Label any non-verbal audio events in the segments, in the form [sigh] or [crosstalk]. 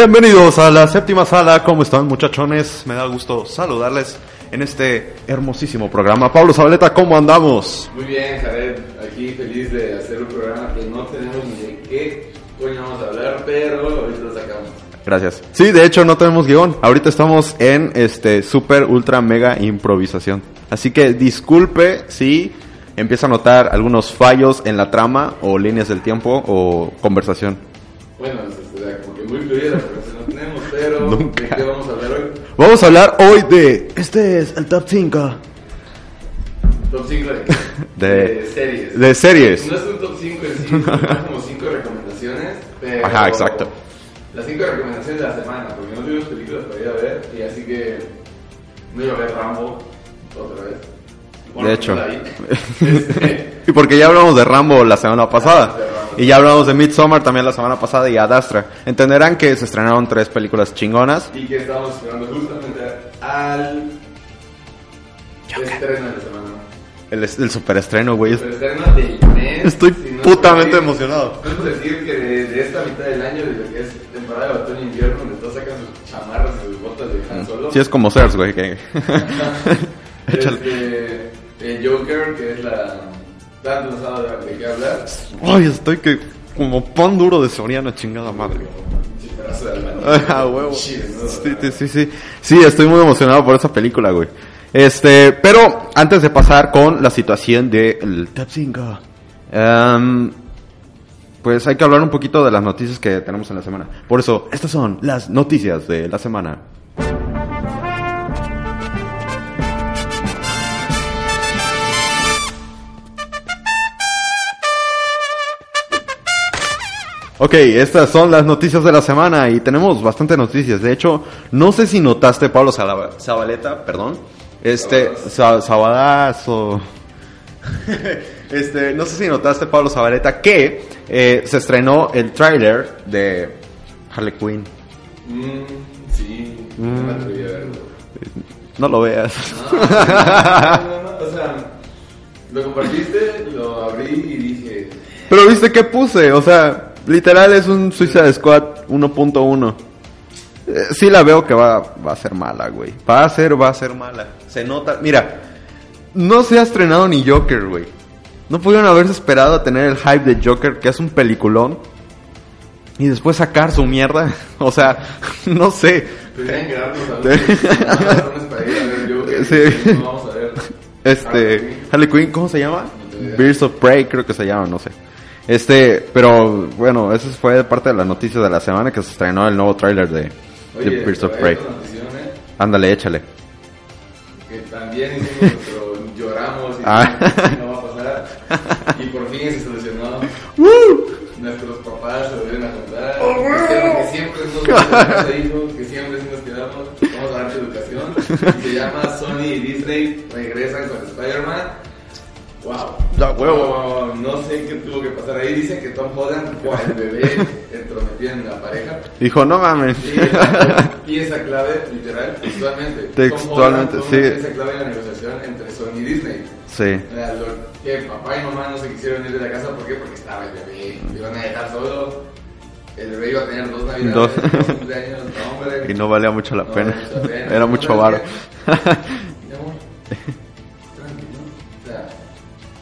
Bienvenidos a la séptima sala, ¿cómo están muchachones? Me da gusto saludarles en este hermosísimo programa. Pablo Zabaleta, ¿cómo andamos? Muy bien, Jared, aquí feliz de hacer un programa que no tenemos ni de qué coño vamos a hablar, pero ahorita lo sacamos. Gracias. Sí, de hecho no tenemos guion. Ahorita estamos en este super ultra mega improvisación. Así que disculpe si empieza a notar algunos fallos en la trama o líneas del tiempo o conversación. Bueno, muy fluida la conversación no tenemos, pero Nunca. ¿de qué vamos a hablar hoy? Vamos a hablar hoy de... Este es el top 5 Top 5 [laughs] de, De- series. de series. No es un top 5 en sí, son [laughs] como 5 recomendaciones, pero... Ajá, exacto. Las 5 recomendaciones de la semana, porque no tuvimos películas para ir a ver, y así que no iba a ver Rambo otra vez. Bueno, De hecho. Y [laughs] porque ya hablamos de Rambo la semana pasada. De. Y ya hablamos de Midsommar también la semana pasada y Ad Astra. Entenderán que se estrenaron tres películas chingonas. y que estamos esperando justamente al estreno de la semana. El, el superestreno, güey. El estreno del mes. Estoy Si no putamente es- emocionado. Podemos decir que de, de esta mitad del año, de lo que es temporada de otoño e invierno, donde todos sacan sus chamarras y sus botas de Han Solo. Sí, es como Cersei, güey. que- [laughs] Échale. Este, el Joker, que es la. Tanto no sabe de qué hablar. Ay, estoy que como pan duro de Soriana, chingada madre. De. [laughs] Ah, huevo. Sí, sí, sí, sí. Estoy muy emocionado por esa película, güey. Este, pero antes de pasar con la situación del Top 5, em, pues hay que hablar un poquito de las noticias que tenemos en la semana. Por eso, estas son las noticias de la semana. Ok, estas son las noticias de la semana y tenemos bastante noticias. De hecho, no sé si notaste, Pablo Zabaleta, perdón, este, Sabadazo. [laughs] este, no sé si notaste, Pablo Zabaleta, que eh, se estrenó el tráiler de Harley Quinn. Mm, sí, no me atreví a verlo. No lo veas. No, no, no, no, o sea, lo compartiste, lo abrí y dije, Pero viste qué puse, o sea, literal es un Suicide Squad 1.1. Eh, sí la veo que va, va a ser mala, güey. Va a ser, va a ser mala. Se nota. Mira, no se ha estrenado ni Joker, güey. No pudieron haberse esperado a tener el hype de Joker, que es un peliculón. Y después sacar su mierda. [laughs] O sea, [laughs] no sé. tenían que darnos algunas razones para ir a ver Joker. Sí. No vamos a ver. Este, Harley Quinn, ¿cómo se llama? Birds of Prey, creo que se llama, no sé. Este, pero bueno, eso fue parte de las noticias de la semana que se estrenó el nuevo tráiler de, de Oye, Birds of Prey. ¿eh? Ándale, échale. que también hicimos nuestro lloramos y Ah. [laughs] no va a pasar. Y por fin se solucionó. [laughs] Nuestros papás se volvieron a juntar. Dijeron que siempre nos se dijo, que siempre nos quedamos. Vamos a darte educación. Y se llama Sony y Disney regresan con Spider-Man. Wow. Huevo. Wow, No sé qué tuvo que pasar ahí. Dicen que Tom Holland, con el bebé, [laughs] entrometido en la pareja. Dijo, no mames. Sí, pieza clave, literal, textualmente. Textualmente, Tom Holland sí. Pieza clave en la negociación entre Sony y Disney. Sí. Lo- que papá y mamá no se quisieron ir de la casa, ¿por qué? Porque estaba el bebé, lo iban a dejar solo. El bebé iba a tener dos navidades, Dos. dos cumpleaños, no, hombre. Y no valía mucho la No pena. valía mucha pena. [laughs] Era mucho ¿Sabes varo. [laughs]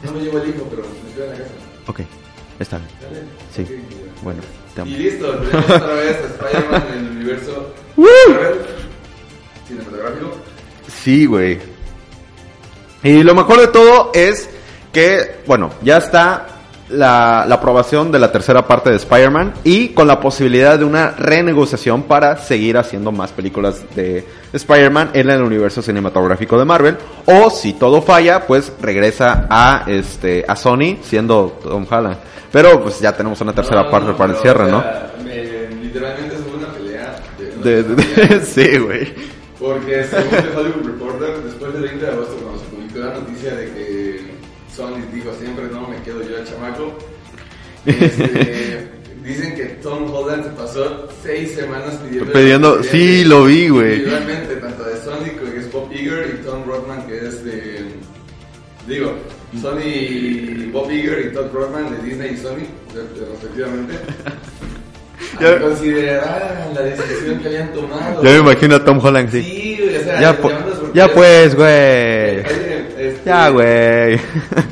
no me llevo el hijo, pero me quedo en la casa. ok, está bien. ¿Sale? Sí. Ok, Bueno, te amo. Y listo, tenemos [laughs] otra vez a Spider-Man en el universo cinematográfico. Sí, güey. Y lo mejor de todo es que, bueno, ya está la, la aprobación de la tercera parte de Spider-Man y con la posibilidad de una renegociación para seguir haciendo más películas de Spider-Man en el universo cinematográfico de Marvel. O si todo falla, pues regresa a este a Sony siendo Tom Holland. Pero pues ya tenemos una tercera No, parte no, para el cierre, o ¿no? sea, me- literalmente es una pelea. De, De- una de- pelea. [laughs] sí, güey. Porque según The Hollywood Reporter, después del 20 de agosto, cuando se publicó la noticia de que Sony dijo siempre no, me quedo yo el chamaco, este, [laughs] dicen que Tom Holland se pasó seis semanas pidiendo... Pidiendo- sí, lo vi, güey. Individualmente, tanto de Sony, que es Bob Iger, y Tom Rothman, que es de... Digo, Sony Bob Iger y Todd Rothman de Disney y Sony, respectivamente. Ya- Consideraran la decisión que habían tomado. Ya me imagino a Tom Holland. Sí, güey, o sea, ya, po- ya pues, güey. Este, Ya, güey.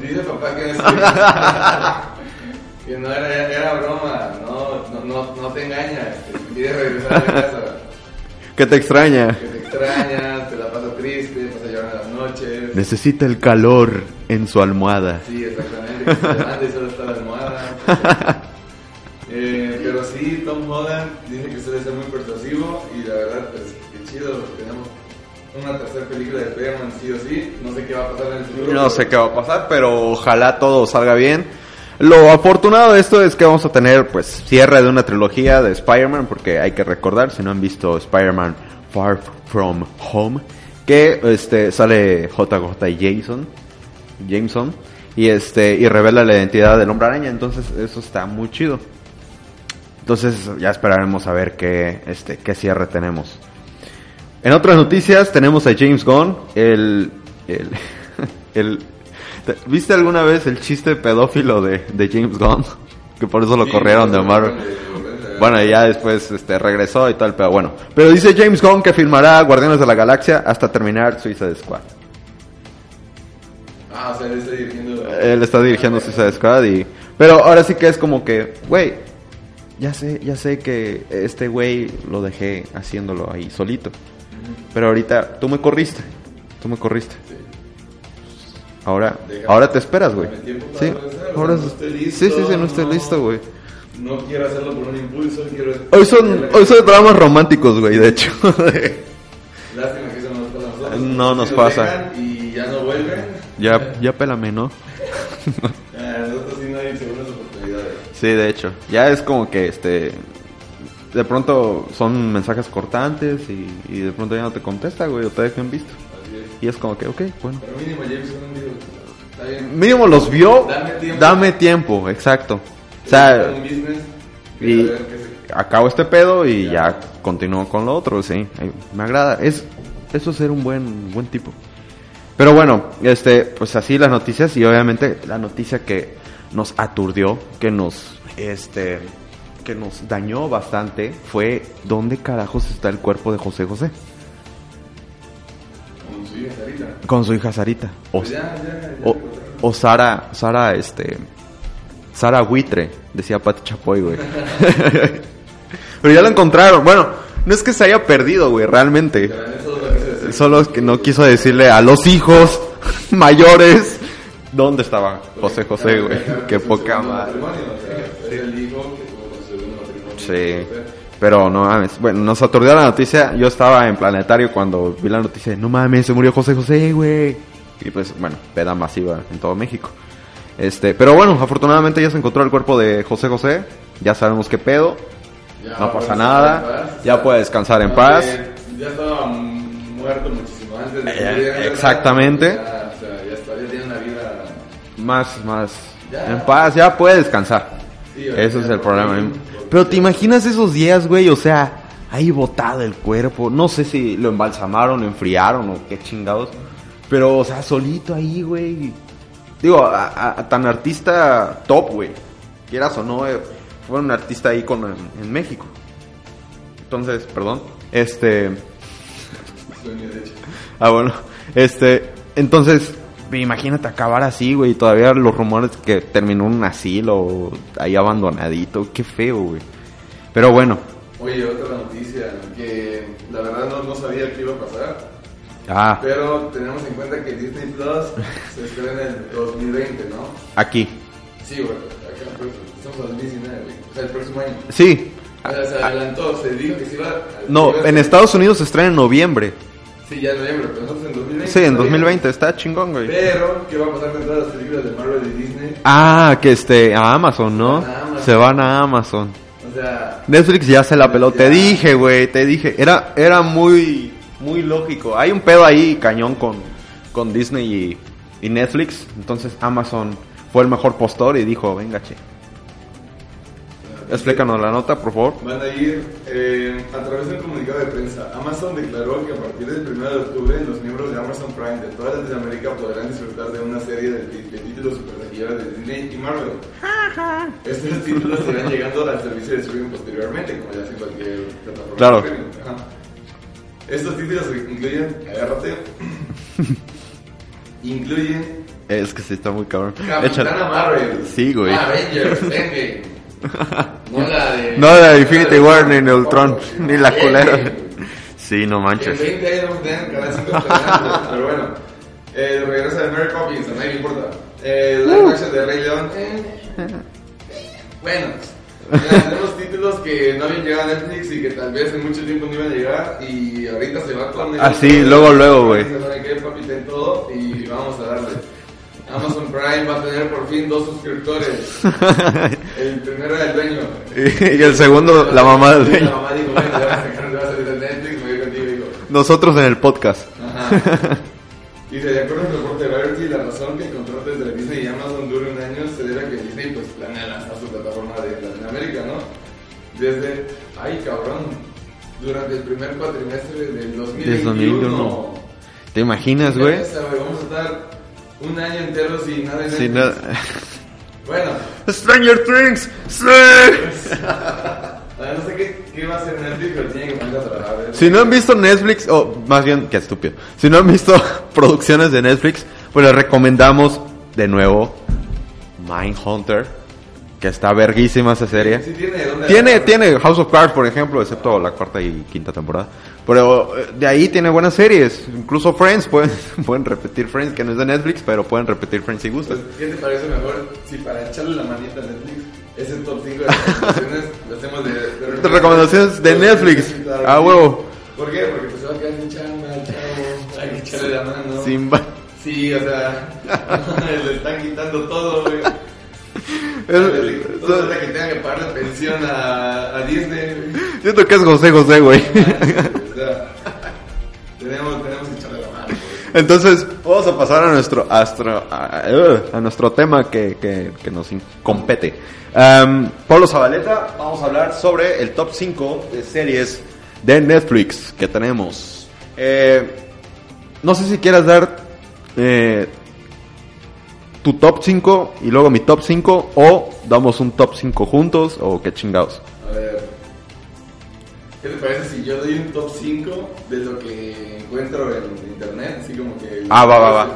Dice papá que no, [laughs] que no era, era broma, no, no, no, no te engañas, quieres regresar a casa, ¿Qué te extraña? que te extrañas, te la pasas triste, vas a llorar en las noches. Necesita el calor en su almohada. Sí, exactamente, que se levanta y solo está la almohada. [laughs] Eh, pero sí, Tom Holland dice que suele ser muy persuasivo y la verdad, pues qué chido, tenemos una tercera película de Spider-Man sí o sí, no sé qué va a pasar en el futuro. No sé qué va a pasar, pero ojalá todo salga bien. Lo afortunado de esto es que vamos a tener pues cierre de una trilogía de Spider-Man, porque hay que recordar, si no han visto Spider-Man Far From Home, que este sale JJ Jason, Jameson, y este, y revela la identidad del hombre araña, entonces eso está muy chido. Entonces ya esperaremos a ver qué, este, qué cierre tenemos. En otras noticias tenemos a James Gunn, el, el, [laughs] el- ¿te- ¿viste alguna vez el chiste pedófilo de, de James Gunn? Que por eso lo Sí, corrieron de Marvel. Bueno, y ya después este, regresó y tal, pero bueno. Pero dice James Gunn que filmará Guardianes de la Galaxia hasta terminar Suicide Squad. Ah, o sea, él está dirigiendo. Él está dirigiendo Suicide Squad y... Pero ahora sí que es como que, güey, ya sé, ya sé que este güey lo dejé haciéndolo ahí solito. Pero ahorita tú me corriste, tú me corriste. Ahora, Déjame- ahora te esperas, güey. Sí, ahora no estoy listo, sí, sí, sí, no estoy no. listo, güey. No quiero hacerlo por un impulso, quiero. Hoy son, hoy son dramas románticos, güey, de hecho. [laughs] Lástima que eso no nos pasa a nosotros. No nos Si pasa. dejan Y ya no vuelven. ya, ya pélame, ¿no? [laughs] Ah, nosotros sí no hay segundas oportunidades. Sí, de hecho. Ya es como que este. De pronto son mensajes cortantes y, y de pronto ya no te contesta, güey, o te dejan visto. Así es. Y es como que, ok, bueno. Pero mínimo James Gunn dijo, está bien. Mínimo los vio. Dame tiempo. Dame tiempo, exacto. O sea, un business. y se- acabo este pedo y Ya. ya continúo con lo otro, sí. Me agrada. Es, eso es ser un buen, buen tipo. Pero bueno, este, pues así las noticias y obviamente la noticia que nos aturdió, que nos, este, que nos dañó bastante fue dónde carajos está el cuerpo de José José Con su hija Sarita. con su hija Sarita o, Pues ya, ya, ya. o, Sara, Sara, este, Sara Buitre, decía Pati Chapoy, güey. [laughs] Pero ya lo encontraron. Bueno, no es que se haya perdido, güey, realmente. Solo es que no quiso decirle a los hijos [laughs] mayores dónde estaba José José, güey. Qué poca madre. Sí. Pero no mames. Bueno, nos aturdió la noticia. Yo estaba en Planetario cuando vi la noticia. No mames, se murió José José, güey. Y pues, bueno, peda masiva en todo México. Este, pero bueno, afortunadamente ya se encontró el cuerpo de José José. Ya sabemos qué pedo. Ya No pasa nada. Ya puede descansar en paz. Ya estaba muerto muchísimo antes de que Eh, exactamente. Más, más. Ya. En paz, ya puede descansar. Sí, Ese es el problema. Pero te imaginas esos días, güey, o sea, ahí botado el cuerpo. No sé si lo embalsamaron, lo enfriaron o qué chingados. Pero, o sea, solito ahí, güey. Digo, a, a- a tan artista top, güey. Quieras o no, eh, fue un artista ahí con, en, en México. Entonces, perdón. Este. Ah, bueno. Este, entonces, imagínate acabar así, güey. Todavía los rumores que terminó un asilo, ahí abandonadito. Qué feo, güey. Pero bueno. Oye, otra noticia que la verdad no, no sabía que iba a pasar. Ah, Pero tenemos en cuenta que Disney Plus [laughs] se estrena en el 2020, ¿no? aquí. Sí, güey. Acá, pues, estamos en 2019, güey. O sea, el próximo año. Sí. O sea, se adelantó, se dijo que se iba. No, iba en Estados Unidos se estrena en noviembre. Sí, ya en noviembre, pero nosotros en 2020. Sí, en todavía. 2020. Está chingón, güey. Pero, ¿qué va a pasar con todas las películas de Marvel y Disney? Ah, que este, a Amazon, ¿no? Se van a Amazon. Se van a Amazon. O sea, Netflix ya se la peló. Te Ya. dije, güey, te dije. Era, era muy, muy lógico. Hay un pedo ahí cañón con, con Disney y, y Netflix. Entonces Amazon fue el mejor postor y dijo, venga, che. Explícanos la nota, por favor. Van a ir eh, a través de un comunicado de prensa. Amazon declaró que a partir del 1 de octubre los miembros de Amazon Prime de toda Latinoamérica podrán disfrutar de una serie de, de títulos supertaquilleros de Disney y Marvel. Estos títulos irán llegando al servicio de streaming posteriormente, como ya hace cualquier plataforma Claro. Estos títulos incluyen, agárrate, [clears throat] incluyen Es que sí está muy cabrón. Capitana. Marvel. Sí, güey. Avengers, Endgame. [laughs] No la de. No la de Infinity War ni Neutron, Tampoco, [laughs] ni la culera. Endgame. Sí, no En manches. 20 años vamos a tener cada 5 peleando, pero bueno. Eh, regresa de Mary Poppins, a nadie le importa. Eh, Uh. live action de Rey León. eh, bueno, tenemos títulos que no habían llegado a Netflix y que tal vez en mucho tiempo no iban a llegar. Y ahorita se va con Ah, sí, luego, luego, güey. Se sabe que papi ten todo y vamos a darle. Amazon Prime va a tener por fin dos suscriptores. [laughs] El primero era el dueño. y el segundo, la mamá del La dueño. mamá dijo, bueno, ya vas a salir de Netflix, me voy contigo y digo, Nosotros en el podcast. Ajá. Dice, de acuerdo al reporte de Variety, la razón que el contrato entre Disney y Amazon dure un año se debe a que Disney pues planea lanzar su plataforma de Latinoamérica, ¿no? Desde, ay cabrón, durante el primer cuatrimestre del 2021. Desde 2021. ¿Te imaginas, güey, Vamos a estar un año entero sin nada en Sin nada. [laughs] Bueno, Stranger Things, sí. [laughs] no sé qué, qué va a hacer Netflix, pero tiene que ponerse a trabajar. ¿eh? Si no han visto Netflix, o más bien, qué estúpido. Si no han visto [laughs] producciones de Netflix, pues les recomendamos de nuevo Mindhunter, que está verguísima esa serie. Sí tiene, ¿dónde Tiene, tiene House of Cards, por ejemplo, excepto la cuarta y quinta temporada. Pero eh, de ahí tiene buenas series. Incluso Friends, [laughs] pueden, pueden repetir Friends, que no es de Netflix, pero pueden repetir Friends si gustan. Pues, ¿Qué te parece mejor si para echarle la manita a Netflix ese top 5 de recomendaciones lo hacemos de, de, [laughs] De recomendaciones de Netflix. Claro, Ah, huevo. ¿Por qué? Porque pues se va a quedar sin chamba, chavo, hay que echarle la mano. Sin Sí, o sea, [laughs] le están quitando todo, güey. Es- Todo hasta que tenga que pagar la pensión a, a Disney. Siento que es José José, güey. O sea, tenemos, tenemos que echarle la mano, güey. Entonces, vamos a pasar a nuestro astro, a, a nuestro tema que, que, que nos compete. Am, Pablo Zabaleta, vamos a hablar sobre el top 5 de series de Netflix que tenemos. Eh, no sé si quieras dar eh, tu top 5 y luego mi top 5 o damos un top 5 juntos o qué chingados. A ver. ¿Qué te parece si yo doy un top 5 de lo que encuentro en internet? Así como que. Ah, va, va, va.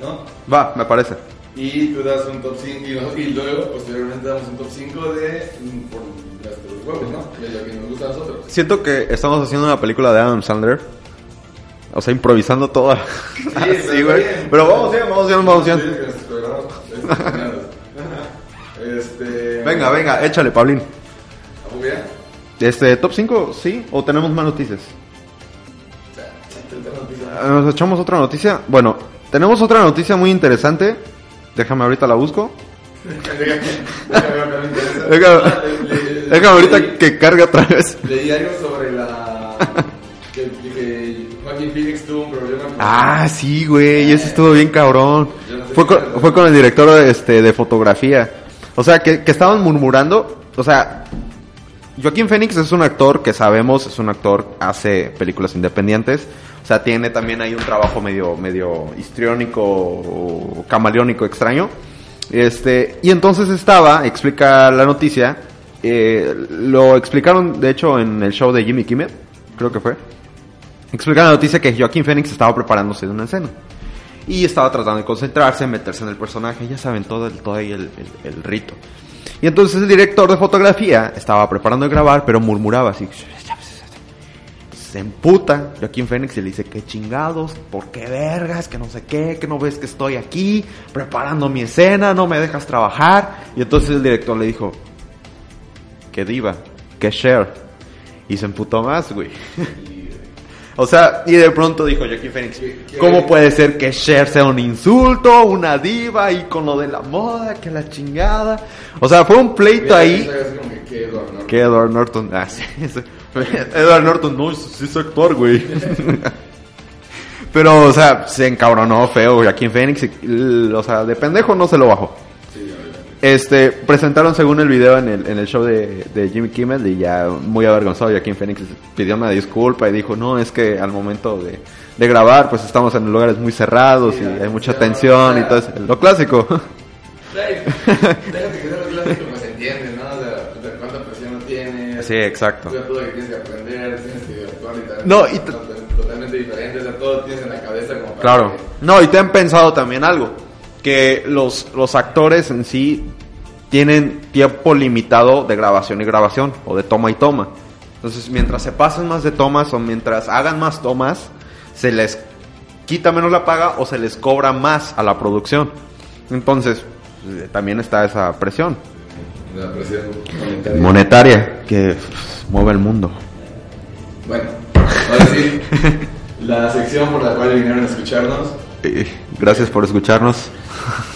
¿no? Va, me parece. Y tú das un top 5 y, [laughs] y luego, posteriormente, damos un top 5 de. mm, por nuestros huevos, ¿no? De lo que nos gusta a nosotros. Siento que estamos haciendo una película de Adam Sandler. O sea, improvisando toda. Sí, [laughs] Así, güey. Pero vamos bien, vamos bien, vamos bien. Este. [laughs] Venga, venga, échale, Pablín. Este, top 5, ¿sí? ¿O tenemos más noticias? ¿Nos echamos otra noticia? Bueno, tenemos otra noticia muy interesante. Déjame ahorita la busco. Déjame Ah, ahorita que cargue otra vez. Leí algo sobre la. que, que Phoenix tuvo un problema. Ah, sí, güey, ese estuvo bien cabrón. Fue con, fue con el director de, este, de fotografía. O sea, que, estaban murmurando. O sea, Joaquín Phoenix es un actor que sabemos, es un actor, hace películas independientes. O sea, tiene también ahí un trabajo medio, medio histriónico camaleónico extraño. Este, y entonces estaba, explica la noticia, eh, lo explicaron de hecho en el show de Jimmy Kimmel, creo que fue. Explica la noticia que Joaquín Phoenix estaba preparándose de una escena. Y estaba tratando de concentrarse, meterse en el personaje, ya saben, todo el, todo ahí el, el- rito. Y entonces el director de fotografía estaba preparando de grabar, pero murmuraba así. Se emputa Joaquín Phoenix y le dice, qué chingados, por qué vergas, que no sé qué, que no ves que estoy aquí, preparando mi escena, no me dejas trabajar. Y entonces el director le dijo, que diva, que share. Y se emputó más, güey. [laughs] O sea, y de pronto dijo Joaquín Phoenix. ¿cómo puede ser que Cher sea un insulto, una diva y con lo de la moda, que la chingada? O sea, fue un pleito ahí. que, Edward, ¿no? Que Edward Norton, ah, sí, [laughs] sí. Edward Norton, no, sí es actor, güey. [laughs] Pero, o sea, se encabronó feo Joaquín Phoenix, y, o sea, de pendejo no se lo bajó. Este, presentaron según el video en el, en el show de, de Jimmy Kimmel y ya muy avergonzado Joaquín Phoenix pidió una disculpa y dijo, no, es que al momento de, de grabar pues estamos en lugares muy cerrados Sí, y hay mucha tensión, y todo eso. Lo clásico. [laughs] Déjate que sea lo clásico, pues entiendes, ¿no? O sea, o sea, cuánta presión no tienes. Sí, exacto. O sea, todo lo que tienes que aprender, tienes que actuar literalmente. No, y totalmente diferente, o sea, todo tienes en la cabeza como para Claro. que- No, y te han pensado también algo, que los, los actores en sí tienen tiempo limitado de grabación y grabación, o de toma y toma. Entonces, mientras se pasen más de tomas o mientras hagan más tomas, se les quita menos la paga o se les cobra más a la producción. Entonces, eh, también está esa presión La presión monetaria. monetaria que pff, mueve el mundo. Bueno, ahora sí, la sección por la cual vinieron a escucharnos. Eh, Gracias por escucharnos.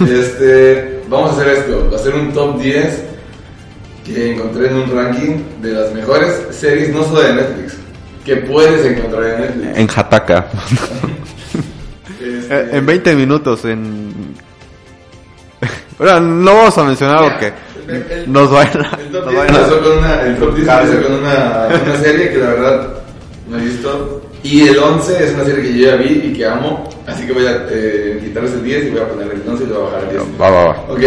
Este, vamos a hacer esto, va a ser un top 10 que encontré en un ranking de las mejores series, no solo de Netflix, que puedes encontrar en Netflix. En Jataca. Este, Eh, En 20 minutos, en... [laughs] Bueno, no vamos a mencionar mira, porque el- nos vayan a... El top nos 10 vayan a- empezó con una, el top 10 empieza con una, una serie que la verdad no he visto. Y el 11 es una serie que yo ya vi y que amo. Así que voy a eh, quitarles el 10 y voy a poner el 11 y lo voy a bajar al 10. Va, va, va. Ok.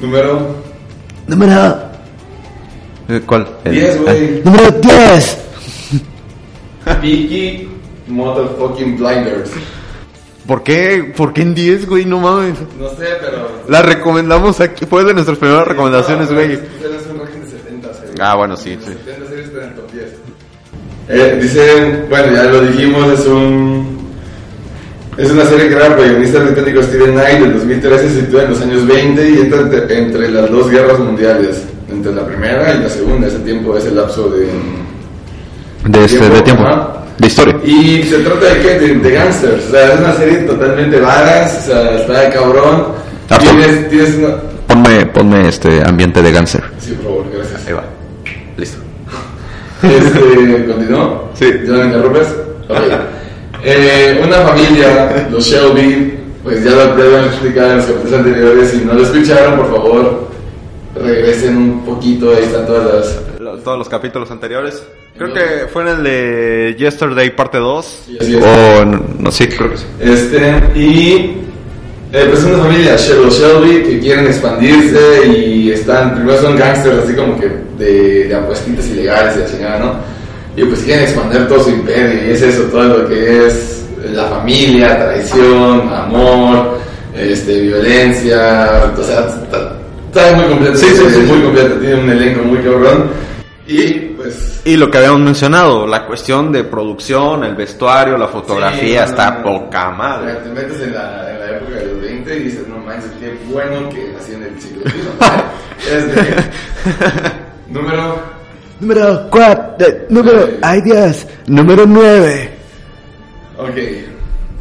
Número Número... Eh, ¿Cuál? El- 10, güey. Ah, Número 10. [laughs] Peaky Motherfucking Blinders. ¿Por qué? ¿Por qué en 10, güey? No mames. No sé, pero. La recomendamos aquí. Fue de nuestras primeras recomendaciones, No, güey. De 70 series. Ah, bueno, sí, sí. 70 Eh, dicen, bueno, ya lo dijimos, es un. Es una serie creada por el guionista británico Steven Knight del 2013, se sitúa en los años 20 y entra entre, entre las dos guerras mundiales, entre la primera y la segunda. Ese tiempo es el lapso de. De, este, de tiempo. De historia. Y se trata de qué? De, de gangsters. O sea, es una serie totalmente vagas, o sea, está de cabrón. Ah, Tienes, tienes una. Ponme, ponme este ambiente de cáncer. Sí, por favor, gracias. Ahí va. Listo. Este, ¿continuó? Sí. ¿Ya me interrumpes? Ok. Eh, una familia, los Shelby, pues ya lo, ya lo han explicado en los capítulos anteriores. Si no lo escucharon, por favor, regresen un poquito. Ahí están todas las. Todos los capítulos anteriores. Creo que fue en el de Yesterday parte 2. Sí. O no, no, sí, creo que sí. Este, y eh, pues una familia, los Shelby, que quieren expandirse y están, primero son gangsters así como que de, de apuestitas ilegales y la chingada, ¿no? Y pues quieren expandir todo su imperio y es eso, todo lo que es la familia, traición, amor, este, violencia, o sea, está, está muy completo, Sí, sí, sí, muy completo, tiene un elenco muy cabrón y pues Y lo que habíamos mencionado, la cuestión de producción, el vestuario, la fotografía, Sí, está no, no, no. poca madre. Te metes en la, en la época de los 20 y dices, no manches, qué bueno que nací en el siglo XXI. [laughs] este, número. Número 4, número, ay Dios, número 9. Ok.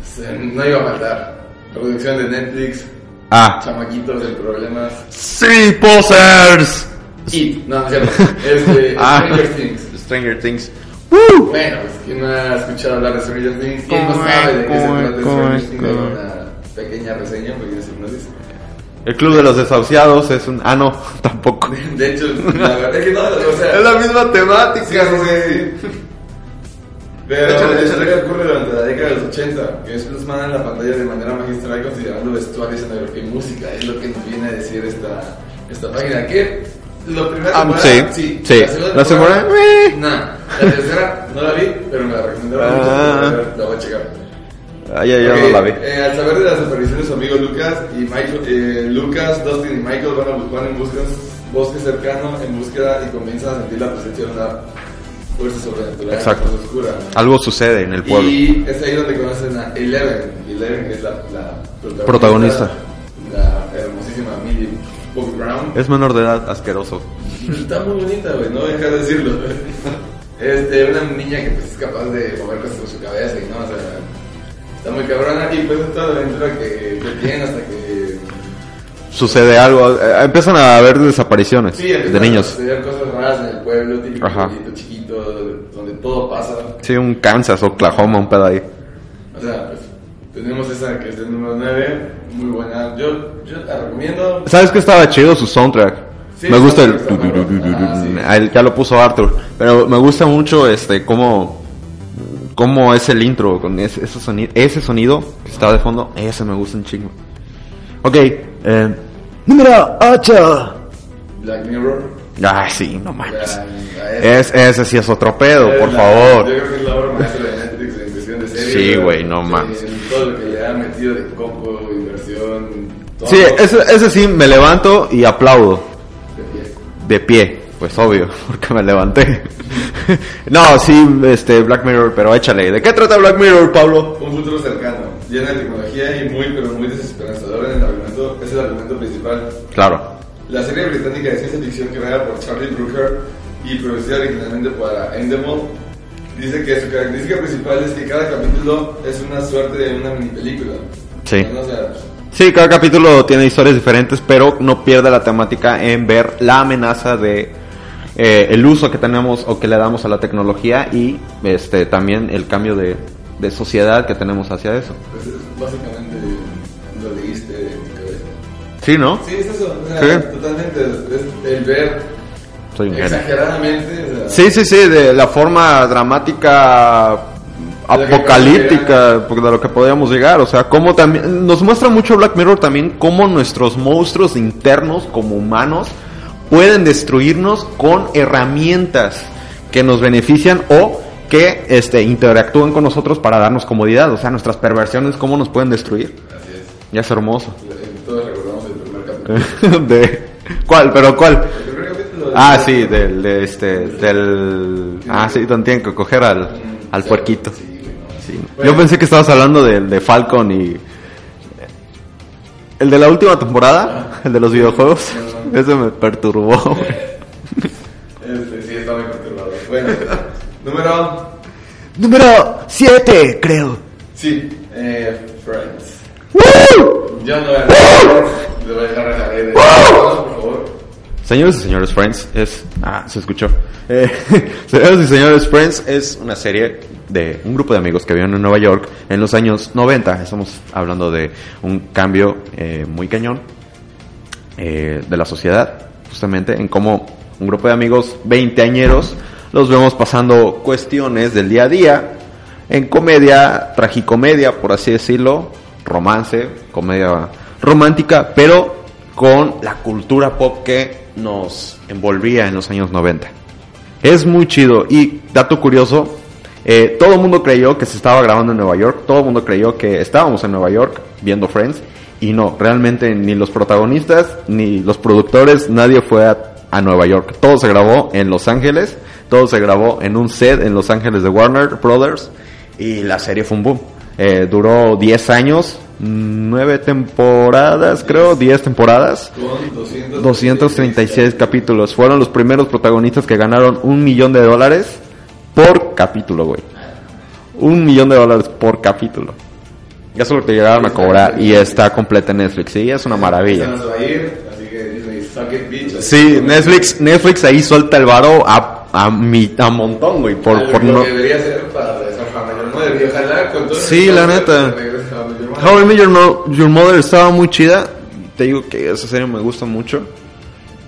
Se- No iba a faltar. Producción de Netflix. Ah, Chamaquitos de problemas. sí, posers. It. No, no es cierto. [laughs] Este, Ah. Stranger Things. Stranger Things. ¡Woo! Bueno, pues, ¿quién no ha escuchado hablar de Stranger Things? ¿Quién no sabe de qué se trata de Stranger Things? Hay una pequeña reseña, porque ya se nos dice. El Club de los Desahuciados es un... Ah, no, [laughs] tampoco. De hecho, la verdad es que no, o sea... Es la misma temática, Sí, sí, sí. Pero De hecho, de hecho, historia ocurre durante la década de los 80, que es plasmada en la pantalla de manera magistral considerando vestuario, escenografía y música. Es lo que nos viene a decir esta, esta página. Que lo primero Ah, sí, sí. La La segunda, temporada, eh. nah. La tercera no la vi, pero me la recomendaron. Ah. La voy a checar. Ah, ya, ya no la vi. eh, al saber de las apariciones de su amigo Lucas y Michael, eh, Lucas, Dustin y Michael van a buscar en busca bosque cercano en búsqueda y comienzan a sentir la presencia de una fuerza sobrenatural, Exacto. oscura. Algo sucede en el pueblo. Y es ahí donde conocen a Eleven. Eleven es la, la Protagonista. La hermosísima Millie Bobby Brown. Es menor de edad, asqueroso. Está muy bonita, güey, no voy a dejar de decirlo. [laughs] Este, una niña que pues es capaz de mover cosas con su cabeza y no, o sea, está muy cabrona y pues es toda la aventura que, que tienen hasta que... Sucede algo. eh, empiezan a haber desapariciones Sí, empiezan de a niños. suceder cosas raras en el pueblo, típico Ajá. pueblito chiquito, donde todo pasa. Sí, un Kansas, Oklahoma, un pedo ahí. O sea, pues, Tenemos esa que es el número 9, muy buena. Yo, yo la recomiendo. ¿Sabes que estaba chido su soundtrack? Sí, me gusta el... Ah, sí. Ah, Ya lo puso Arthur. Pero me gusta mucho este cómo, cómo es el intro con ese, ese, sonido, ese sonido que está de fondo. Ese me gusta un chingo. Ok. Eh, número 8. Black Mirror. Ay, sí, no mames. ya es- Es, ese sí es otro pedo, es por la- favor. Yo creo que es la obra maestra de Netflix en cuestión de series. Sí, güey, no mames. Todo lo que le ha metido de coco, inversión. Todo. Sí, ese, ese sí me levanto y aplaudo. De pie. De pie, pues obvio, [laughs] porque me levanté. [laughs] no, sí, este, Black Mirror, pero échale. ¿De qué trata Black Mirror, Pablo? Un futuro cercano, lleno de tecnología y muy, pero muy desesperanzador en el argumento. Es el argumento principal. Claro. La serie británica de ciencia ficción creada por Charlie Brooker y producida originalmente para Endemol dice que su característica principal es que cada capítulo es una suerte de una mini película. Sí. O sea, Sí, cada capítulo tiene historias diferentes, pero no pierde la temática en ver la amenaza de eh, el uso que tenemos o que le damos a la tecnología y este también el cambio de, de sociedad que tenemos hacia eso. pues es básicamente lo leíste en tu cabeza. Sí, ¿no? Sí, es eso. o sea, Sí. Totalmente. Es el ver Soy un genio. exageradamente. o sea, Sí, sí, sí, de la forma dramática apocalíptica de lo que podríamos llegar, o sea, cómo también nos muestra mucho Black Mirror también cómo nuestros monstruos internos como humanos pueden destruirnos con herramientas que nos benefician o que este interactúen con nosotros para darnos comodidad, o sea, nuestras perversiones cómo nos pueden destruir. Así es. Ya es hermoso. Todos recordamos el primer capítulo. [laughs] de ¿Cuál? ¿Pero cuál? Ah, sí, del, de este, del... Ah, sí, donde tienen que coger al, al puerquito. Sí. Yo pensé que estabas hablando del de Falcon y... El de la última temporada, el de los videojuegos, ese me perturbó. [laughs] Este, sí, está muy perturbador. Bueno, número. Número 7, creo. Sí, eh, Friends. Yo no voy a Le voy a dejar a Javier. Por favor. Señores y señores, Friends es... Ah, se escuchó. Eh, [laughs] señores y señores, Friends es una serie de un grupo de amigos que viven en Nueva York en los años 90. Estamos hablando de un cambio eh, muy cañón eh, de la sociedad, justamente en cómo un grupo de amigos veinteañeros los vemos pasando cuestiones del día a día en comedia, tragicomedia, por así decirlo, romance, comedia romántica, pero con la cultura pop que nos envolvía en los años 90. Es muy chido y dato curioso, eh, todo el mundo creyó que se estaba grabando en Nueva York, todo el mundo creyó que estábamos en Nueva York viendo Friends y no, realmente ni los protagonistas ni los productores, nadie fue a, Nueva York. Todo se grabó en Los Ángeles, todo se grabó en un set en Los Ángeles de Warner Brothers y la serie fue un boom. Eh, duró 10 años, 9 temporadas, creo, 10 temporadas. Con 200 236 capítulos. Fueron los primeros protagonistas que ganaron un millón de dólares por capítulo, güey. Un millón de dólares por capítulo. Eso es lo que llegaron a cobrar y está completa en Netflix. Sí, es una maravilla. Sí, Netflix, Netflix ahí suelta el varo a, a, mi, a montón, güey, por, Algo por no... que debería ser para regresar con todo Sí, la neta. How I Met Your Mo- Your Mother estaba muy chida. Te digo que esa serie me gusta mucho.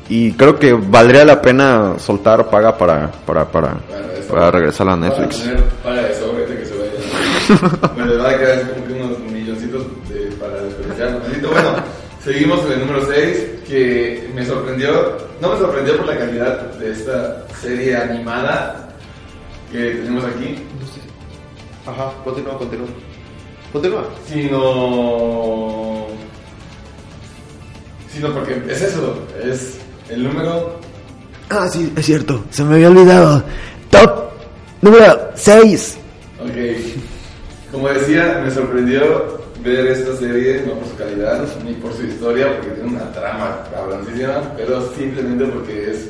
Y creo que valdría la pena soltar paga para, para, para, para regresar a Netflix. Para tener de sobrete que se vaya. Va a quedar como que unos milloncitos de- para desperdiciar. Bueno, seguimos en el número 6, que me sorprendió, no me sorprendió por la calidad de esta serie animada que tenemos aquí, Ajá, continúa, continúa. Continúa. sino... Sino porque es eso, es el número Ah, sí, es cierto, se me había olvidado. Top número 6. Ok. Como decía, me sorprendió ver esta serie, no por su calidad, ni por su historia, porque tiene una trama cabroncísima, pero simplemente porque es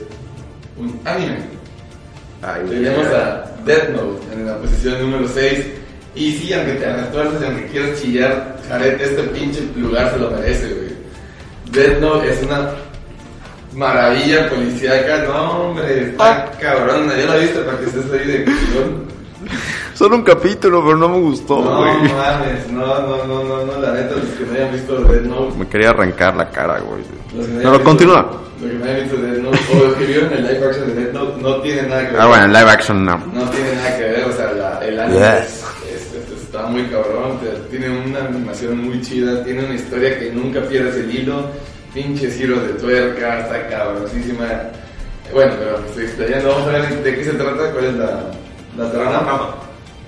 un anime. Tenemos a Death Note en la posición número 6. Y sí, aunque te arrastuerces y aunque quieras chillar, Jared, este pinche lugar se lo merece, güey. Death Note es una maravilla policíaca. No, hombre, está cabrón. Yo la viste para que estés ahí de. Es Solo un capítulo, pero no me gustó, No güey. mames, no, no, no, no, no, la neta, los que no hayan visto Dead Note. Me quería arrancar la cara, güey. No visto- continúa. Los que no hayan visto Dead Note, o los que vieron el live action de Dead Note, no tienen nada que ver. Ah, bueno, live action no. No tiene nada que ver, o sea, la- el anime Yeah. Es- es- es- está muy cabrón, tiene una animación muy chida, tiene una historia que nunca pierdes el hilo, pinches giros de tuerca, está cabrosísima. Bueno, pero estoy explayando, vamos a ver de qué se trata, cuál es la, la trama.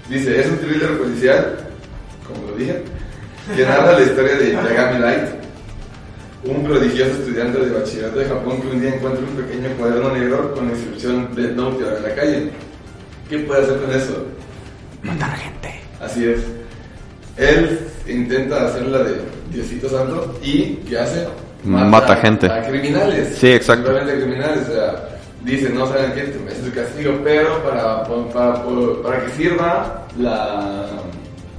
Dice, es un thriller policial, como lo dije, que narra la historia de Yagami Light, un prodigioso estudiante de bachillerato de Japón que un día encuentra un pequeño cuaderno negro con la inscripción Dead Note en la calle. ¿Qué puede hacer con eso? Matar gente. Así es. Él intenta hacer la de Diosito Santo y ¿qué hace? Mata gente. A criminales. Sí, exacto. Criminales. O sea, dice, no saben qué, ese es el castigo, pero para, para, para que sirva la,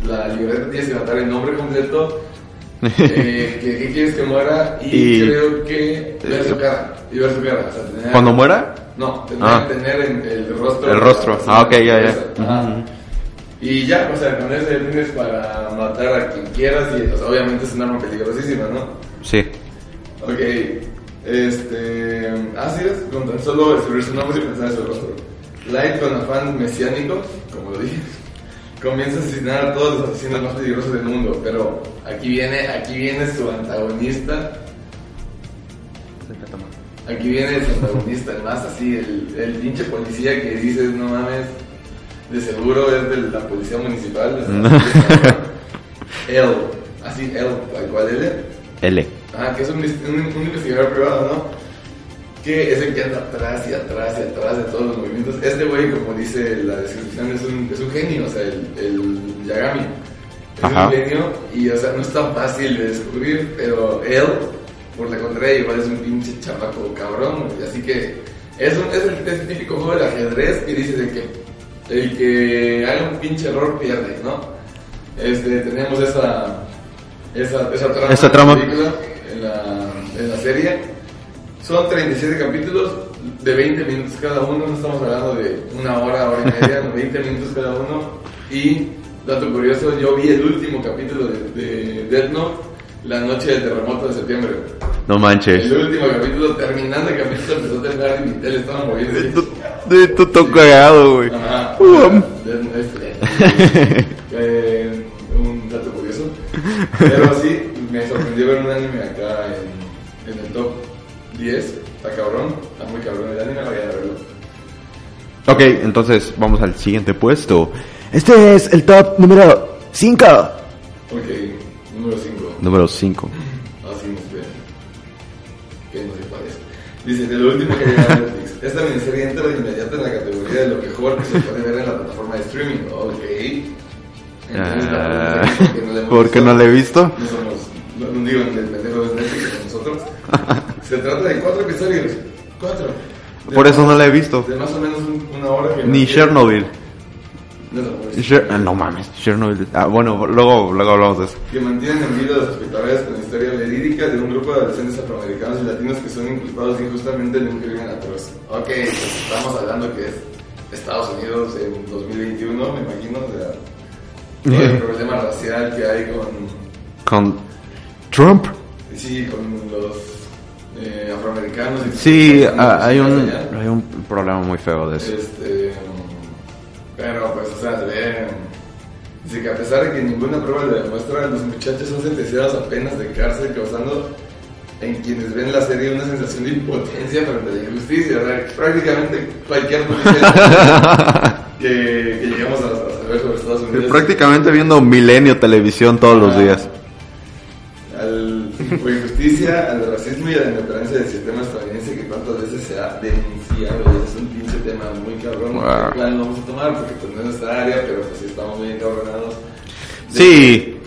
la libreta tienes que matar el nombre completo. [laughs] eh, que, que quieres que muera y, Y- creo que ver su cara y ver su cara o sea, tener- ¿Cuando muera? no, tener, Ah. tener en- el rostro. El rostro. Ah, ok, ya, ya. Ajá. Ujú. Y ya, o sea, con eso ya tienes para matar a quien quieras y o sea, obviamente es un arma peligrosísima, ¿no? Sí. Ok, este... Es, con tan solo escribir su nombre y pensar en su rostro. Light con afán mesiánico, como lo dije, [laughs] comienza a asesinar a todos los asesinos más peligrosos del mundo, pero aquí viene, aquí viene su antagonista Aquí viene el protagonista, el más así, el, el pinche policía que dices, no mames, de seguro es de la policía municipal. él, [laughs] así, él, tal cual él. L. Ah, que es un, un- un investigador privado, ¿no? Que es el que anda atrás y atrás y atrás de todos los movimientos. Este güey, como dice la descripción, es un, es un genio, o sea, el, el Yagami. Es Ajá. un genio y, o sea, no es tan fácil de descubrir, pero él, por la contraria, igual es un pinche chapaco cabrón. Así que es, un, es, el, es el típico juego del ajedrez que dice de que el que haga un pinche error pierde, ¿no? Este, tenemos esa, esa, esa trama, Esa en la película, en la, en la serie. Son 37 capítulos de 20 minutos cada uno, no estamos hablando de una hora, hora y media, [laughs] no, 20 minutos cada uno. Y, dato curioso, yo vi el último capítulo de, de Death Note la noche del terremoto de septiembre. No manches. El último capítulo, terminando el capítulo, empezó a temblar y mi tele estaba moviendo. Tú, tú todo cagado, güey. Ajá. Este, [laughs] eh, un dato curioso. Pero sí, me sorprendió ver un anime acá en, en el top 10. Está cabrón, está muy cabrón el anime, vaya a verlo. Ok, entonces vamos al siguiente puesto. Este es el top número 5. Ok, número 5. Número 5. Dice, de lo último que llegó a Netflix. Esta miniserie entra de inmediato en la categoría de lo mejor que se puede ver en la plataforma de streaming. Ok. Entonces, la pregunta es, ¿por qué no la hemos ¿Por qué visto? no la he visto? No somos, no, no digo el pendejo de Netflix como nosotros. [laughs] Se trata de cuatro episodios. Cuatro. De Por eso no la he visto. De más o menos un- una hora que Ni Chernobyl. No, no, Cher- ah, no mames, Chernobyl. Ah, bueno, luego, luego hablamos de eso. que mantienen en vida a los con historia verídica de un grupo de adolescentes afroamericanos y latinos que son inculpados injustamente de un crimen atroz. Ok, pues estamos hablando que es Estados Unidos en 2021, me imagino, o sea, todo el [laughs] problema racial que hay con, Con Trump. sí, con los eh, afroamericanos. y- Sí, ah, hay un, hay un problema muy feo de eso. Este, pero pues, o sea, se ve. Dice que a pesar de que ninguna prueba lo demuestra, los muchachos son sentenciados a penas de cárcel, causando en quienes ven la serie una sensación de impotencia frente a la injusticia. O sea, prácticamente cualquier noticia [laughs] que, que llegamos a, a saber sobre Estados Unidos. Prácticamente viendo Milenio Televisión todos los Ah. días. Al por injusticia, al racismo y a la inoperancia del sistema estadounidense que tantas veces se ha denunciado. Que claro, no vamos a tomar porque pues, no es nuestra área, pero pues sí estamos encabronados. De Sí,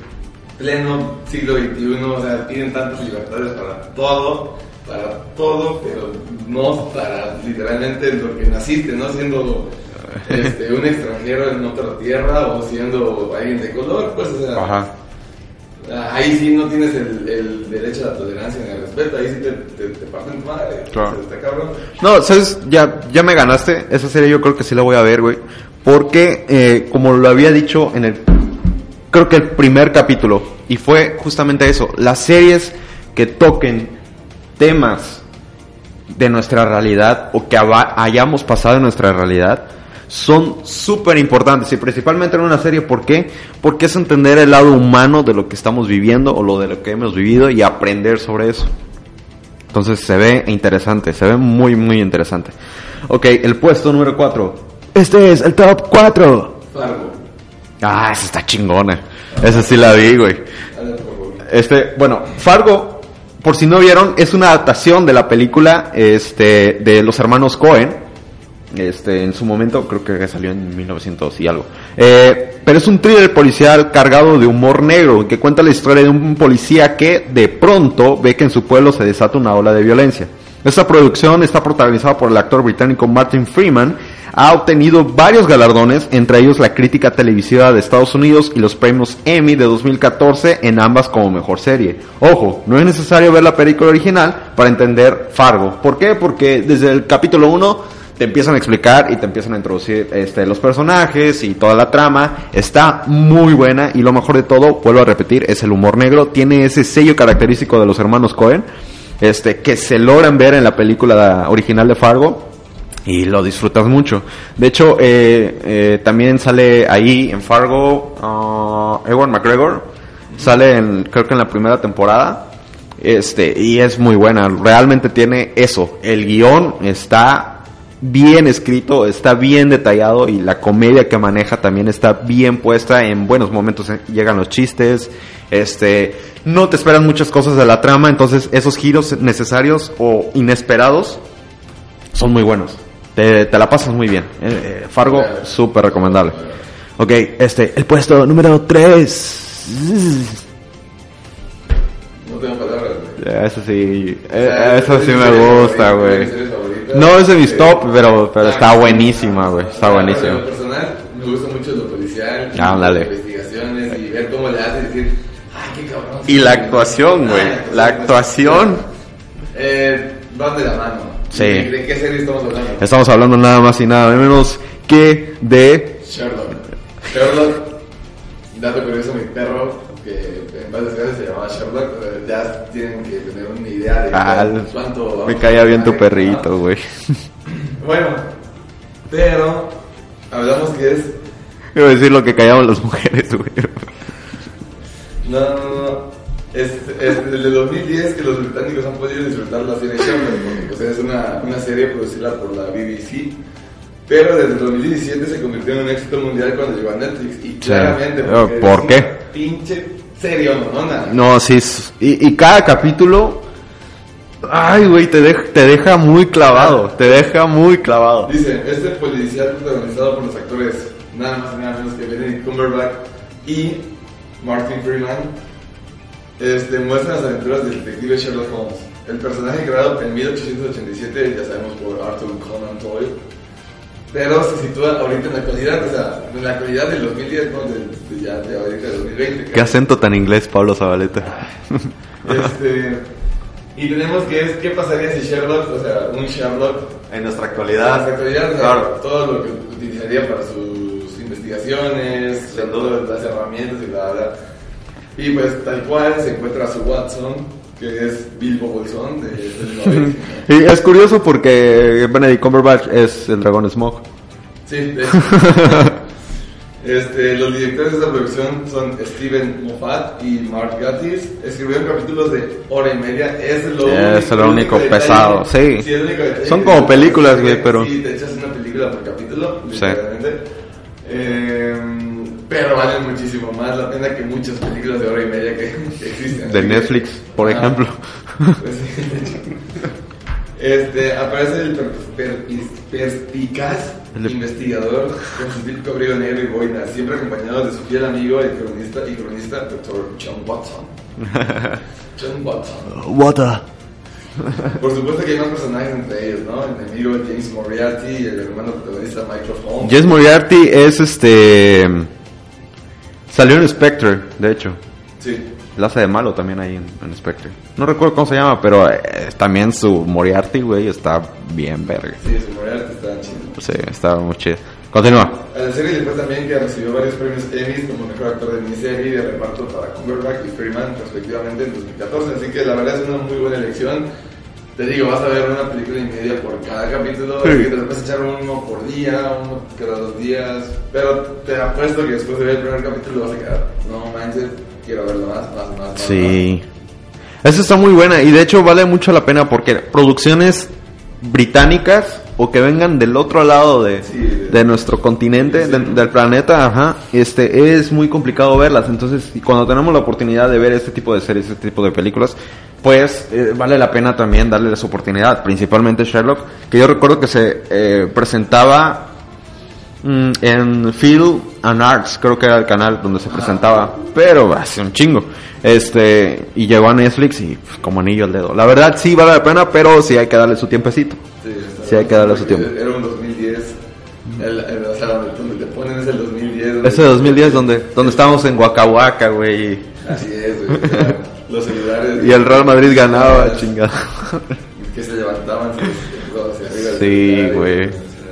Pleno siglo XXI, o sea, tienen tantas libertades para todo, para todo, pero no para literalmente lo que naciste, ¿no? Siendo [laughs] este, un extranjero en otra tierra o siendo alguien de color, pues, o sea. ajá. Ah, Ahí sí no tienes el, el derecho a la tolerancia ni al respeto, ahí sí te, te, te parten tu madre. Claro. Está cabrón. No, sabes, ya, ya me ganaste. Esa serie yo creo que sí la voy a ver, güey. porque, eh, como lo había dicho en el, creo que el primer capítulo, y fue justamente eso, las series que toquen temas de nuestra realidad o que hayamos pasado en nuestra realidad son súper importantes y principalmente en una serie, ¿por qué? Porque es entender el lado humano de lo que estamos viviendo o lo de lo que hemos vivido y aprender sobre eso. Entonces se ve interesante, se ve muy muy interesante. Ok, el puesto número 4. Este es el top 4. Fargo. Ah, esa está chingona. Esa sí la vi, güey. Este, bueno, Fargo, por si no vieron, es una adaptación de la película este, de los hermanos Cohen. Este, en su momento, creo que salió en 1900 y algo. Eh, pero es un thriller policial cargado de humor negro que cuenta la historia de un policía que de pronto ve que en su pueblo se desata una ola de violencia. Esta producción está protagonizada por el actor británico Martin Freeman. Ha obtenido varios galardones, entre ellos la crítica televisiva de Estados Unidos y los premios Emmy de 2014 en ambas como mejor serie. Ojo, no es necesario ver la película original para entender Fargo. ¿Por qué? Porque desde el capítulo 1 te empiezan a explicar y te empiezan a introducir este, los personajes y toda la trama. Está muy buena y lo mejor de todo, vuelvo a repetir, es el humor negro. Tiene ese sello característico de los hermanos Cohen, este, que se logran ver en la película original de Fargo. Y lo disfrutas mucho. De hecho, eh, eh, también sale ahí en Fargo ah, Ewan McGregor. Sale creo que en la primera temporada. Este, y es muy buena. Realmente tiene eso. El guion está bien escrito, está bien detallado y la comedia que maneja también está bien puesta. En buenos momentos eh, llegan los chistes. Este, no te esperan muchas cosas de la trama, entonces esos giros necesarios o inesperados son muy buenos. Te, te la pasas muy bien. Eh, eh, Fargo, súper recomendable. Ok, este, El puesto número 3. No tengo palabras, güey. eso sí, eh, eso es sí me gusta, güey. No es de mis Eh, top, pero, pero ah, está buenísima, güey. Está Ah, buenísima. En lo personal, me gusta mucho lo policial, las investigaciones y ver cómo le hace decir, ay, qué cabrón. Y la actuación, güey. Ah, La actuación. Eh, van de la mano. Sí. ¿De, de qué serie estamos hablando? Estamos hablando nada más y nada menos que de... Sherlock. Sherlock, dato curioso, mi perro, que en paz descanse se llamaba Sherlock, eh, ya tienen que tener una idea de Ah, cuánto... me caía bien tu perrito, güey. [laughs] Bueno, pero hablamos que es Iba a decir lo que callaban las mujeres, güey. No, no, no. Es, es desde el 2010 que los británicos han podido disfrutar la serie Sherlock, porque pues, es una, una serie producida por la BBC. Pero desde el 2017 se convirtió en un éxito mundial cuando llegó a Netflix. Y claramente, Ah, porque ¿por es qué? una pinche serie no No, sí. Y, y cada capítulo... Ay, güey, te, dej- te deja muy clavado. Te deja muy clavado. Dice, este policial protagonizado por los actores nada más y nada menos que Benedict Cumberbatch y Martin Freeman este, muestra las aventuras del detective Sherlock Holmes. El personaje creado en 1887, ya sabemos por Arthur Conan Doyle, pero se sitúa ahorita en la actualidad, o sea, en la actualidad del 2010, no del, de ya de ahorita del 2020. Qué acento tan inglés, Pablo Zabaleta. Este, y tenemos que es, ¿qué pasaría si Sherlock, o sea, un Sherlock En nuestra en la actualidad, o sea, Claro. todo lo que utilizaría para sus investigaciones, todas las herramientas y bla, bla. Y pues tal cual se encuentra a su Watson, que es Bilbo Bolsón de, Hobbit. [laughs] Y es curioso porque Benedict Cumberbatch es el dragón Smog. Sí, de hecho. [laughs] Este, los directores de esta producción son Steven Moffat y Mark Gatiss. Escribieron capítulos de hora y media. Es lo Sí, es lo el único detalle- pesado, sí. es el único detalle Son como películas, güey, sí, pero- Sí, te echas una película por capítulo, Sí. literalmente. Eh, pero vale muchísimo más la pena que muchas películas de hora y media que, [laughs] que existen. De Netflix, por ejemplo. Pues. Este, aparece el per- per- perspicaz El- investigador con su típico abrigo negro y boina, siempre acompañado de su fiel amigo y cronista, y cronista Dr. John Watson. [laughs] John Watson. Water. Por supuesto que hay más personajes entre ellos, ¿no? El enemigo James Moriarty y el hermano protagonista Michael Holmes. Jess Moriarty es este. Salió en Spectre, de hecho. Sí. La hace de malo también ahí en, en Spectre. No recuerdo cómo se llama, pero eh, también su Moriarty, güey, está bien verga. Sí, su Moriarty está chido. Sí, está muy chido. Continúa. A la serie le fue también que recibió varios premios Emmy como mejor actor de miniserie y de reparto para Cumberbatch y Freeman, respectivamente, en 2014. Así que la verdad es una muy buena elección. Te digo, vas a ver una película y media por cada capítulo, Sí. que te vas a echar uno por día, uno cada dos días. Pero te apuesto que después de ver el primer capítulo vas a quedar, no manches, quiero verlo más, más, más, más. Sí. Esa está muy buena y de hecho vale mucho la pena porque producciones británicas o que vengan del otro lado de, Sí, de- nuestro continente, Sí. de- del planeta, ajá, este es muy complicado verlas. Entonces, y cuando tenemos la oportunidad de ver este tipo de series, este tipo de películas, pues eh, vale la pena también darle esa oportunidad, principalmente Sherlock, que yo recuerdo que se eh, presentaba Mm, en Film and Arts, creo que era el canal donde se presentaba, pero hace un chingo. Este, y llegó a Netflix y pf, como anillo al dedo. La verdad sí vale la pena, pero sí hay que darle su tiempecito. Sí, Sí, hay que darle su tiempo. Era un 2010. El, el- o sea, donde, te ponen es el 2010. donde- Ese 2010 donde, donde estábamos en Waka, güey. Así es, güey. o sea, los celulares. [laughs] Y el Real Madrid ganaba, chingada. [laughs] Que se levantaban hacia arriba. Sí, güey.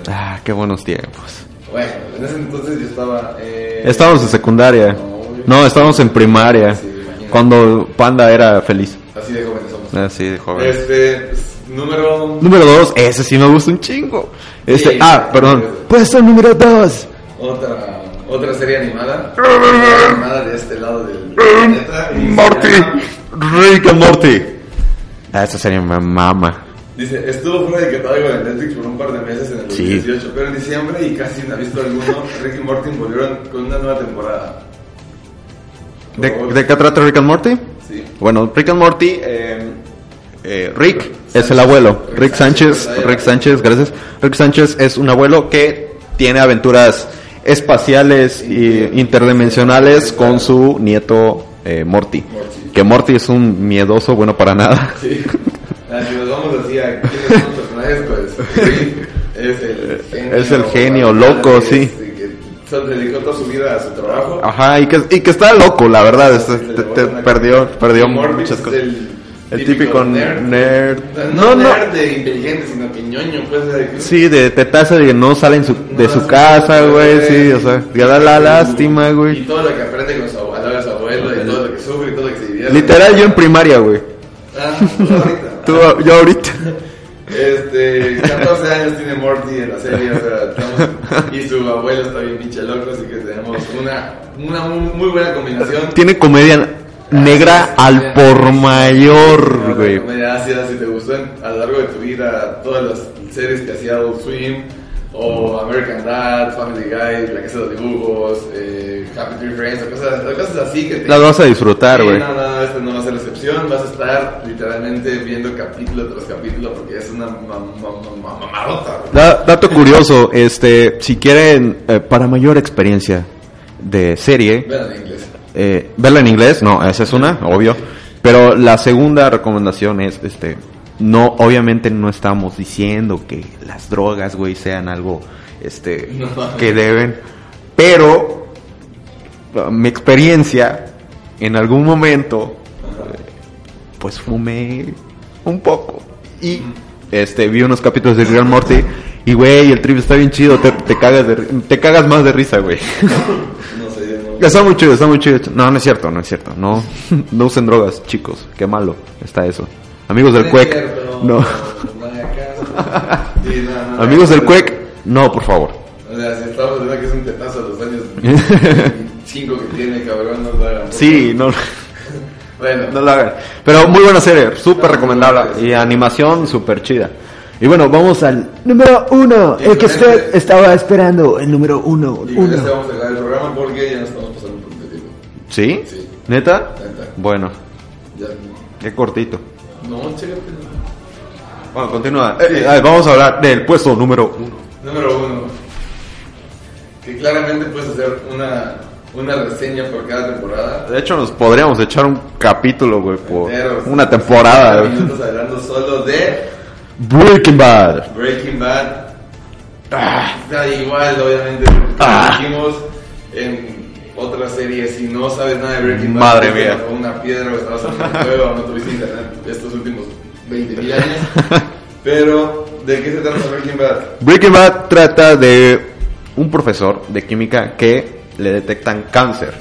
Ah, qué buenos tiempos. Bueno, en ese entonces yo estaba. Eh, Estábamos en secundaria. güey. No, estábamos en primaria. Sí. Cuando Panda era feliz. Así de jóvenes somos. Así de joven. Este, pues, número. Número dos, ese sí me gusta un chingo. Este, Sí, ah, perdón. Puesto número 2. Otra, otra serie animada. serie [laughs] animada de este lado del planeta. y se Morty. Rick and Morty. Ah, esa serie me mama. Dice, estuvo fuera de catálogo de Netflix por un par de meses en el Sí. 2018, pero en diciembre y casi sin aviso alguno, Rick y Morty volvieron con una nueva temporada. Por ¿De, de qué trata Rick and Morty? Sí. Bueno, Rick and Morty, eh, eh, Rick es el abuelo. Rick Sánchez, Sánchez, Rick Sánchez, gracias. Rick Sánchez es un abuelo que tiene aventuras espaciales e interdimensionales con su nieto eh, Morty. Morty. Que Morty es un miedoso, bueno para nada. [laughs] Sí. Ah, si nos vamos así a quiénes son los personajes, pues Rick [laughs] es el genio. Es el genio, loco, sí. este, solo dedicó toda su vida a su trabajo. Ajá, y que, y que está loco, la verdad. este, Se te- te perdió, perdió muchas cosas. El, El típico nerd. No, No, no. nerd de inteligente, sino que ñoño, pues. de que- Sí, de tetaza de que no sale en su, de No, su no, casa, güey, sí, o sea, y- ya da la y- lástima, Y güey. todo lo que aprende con su abuelo, de su abuelo, y todo lo que sufre, y todo lo que se divierte. Literal, yo en primaria, güey. Ah, [laughs] tú ahorita. Tú, yo ahorita. Este, 14 años tiene Morty en la serie, o sea, estamos- y su abuelo está bien pinche loco, así que tenemos una, una muy, muy buena combinación. Tiene comedia negra al por mayor, güey. ácida, si te gustó en- a lo largo de tu vida todas las series que hacía Adult Swim, o American Dad, Family Guy, La Casa de los Dibujos, eh, Happy Tree Friends, o cosas, o cosas así que te... Las vas a disfrutar, güey. No, no, esta no va a ser la excepción. Vas a estar literalmente viendo capítulo tras capítulo porque es una ma- ma- ma- mamarota. güey. Da- dato curioso, este, si quieren, eh, para mayor experiencia de serie, inglés. Eh, verla en inglés, no, esa es una, obvio. Pero la segunda recomendación es, este, no, obviamente no estamos diciendo que las drogas, güey, sean algo, este, [laughs] No. que deben, pero uh, mi experiencia, en algún momento, eh, pues fumé un poco y, este, vi unos capítulos de and Morty y, güey, el trip está bien chido, te, te cagas de, te cagas más de risa, güey. [laughs] No. Está muy chido, está muy chido. No, no es cierto, no es cierto. No, no usen drogas, chicos. Qué malo está eso. Amigos del Cuec, no. Amigos del Cuec, no, por favor. O sea, si estamos diciendo que es un tetazo a los años [laughs] 5 que tiene, cabrón, no lo hagan. Sí, no, [laughs] [laughs] Bueno, no lo hagan. Pero muy buena serie, súper recomendable. Y animación súper chida. Y bueno, vamos al... Número 1. El que usted estaba esperando. El número 1. y con este 1. vamos a acabar el programa porque ya nos estamos pasando tiempo. ¿Sí? Sí. ¿Neta? Neta. Bueno, Ya. qué cortito. No, chécate. Bueno, continúa. Eh, eh, vamos a hablar del puesto número uno. Número uno. Que claramente puedes hacer una, una reseña por cada temporada. De hecho, nos podríamos echar un capítulo, güey, por una temporada. 50 güey. minutos hablando solo de Breaking Bad. Breaking Bad. Da igual, obviamente. Ah. Dijimos en otra serie, si no sabes nada de Breaking Bad, Madre mía. una piedra o estabas en un juego no tuviste internet estos últimos 20 mil años. [laughs] Pero, ¿de qué se trata Breaking Bad? Breaking Bad trata de un profesor de química que le detectan cáncer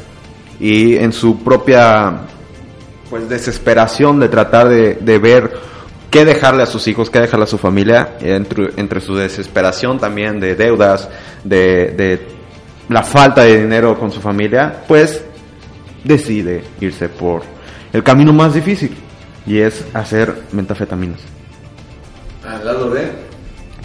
y en su propia pues desesperación de tratar de, de ver qué dejarle a sus hijos, qué dejarle a su familia, entre, entre su desesperación también de deudas, de, de la falta de dinero con su familia, pues decide irse por el camino más difícil y es hacer metafetaminas. Al lado de.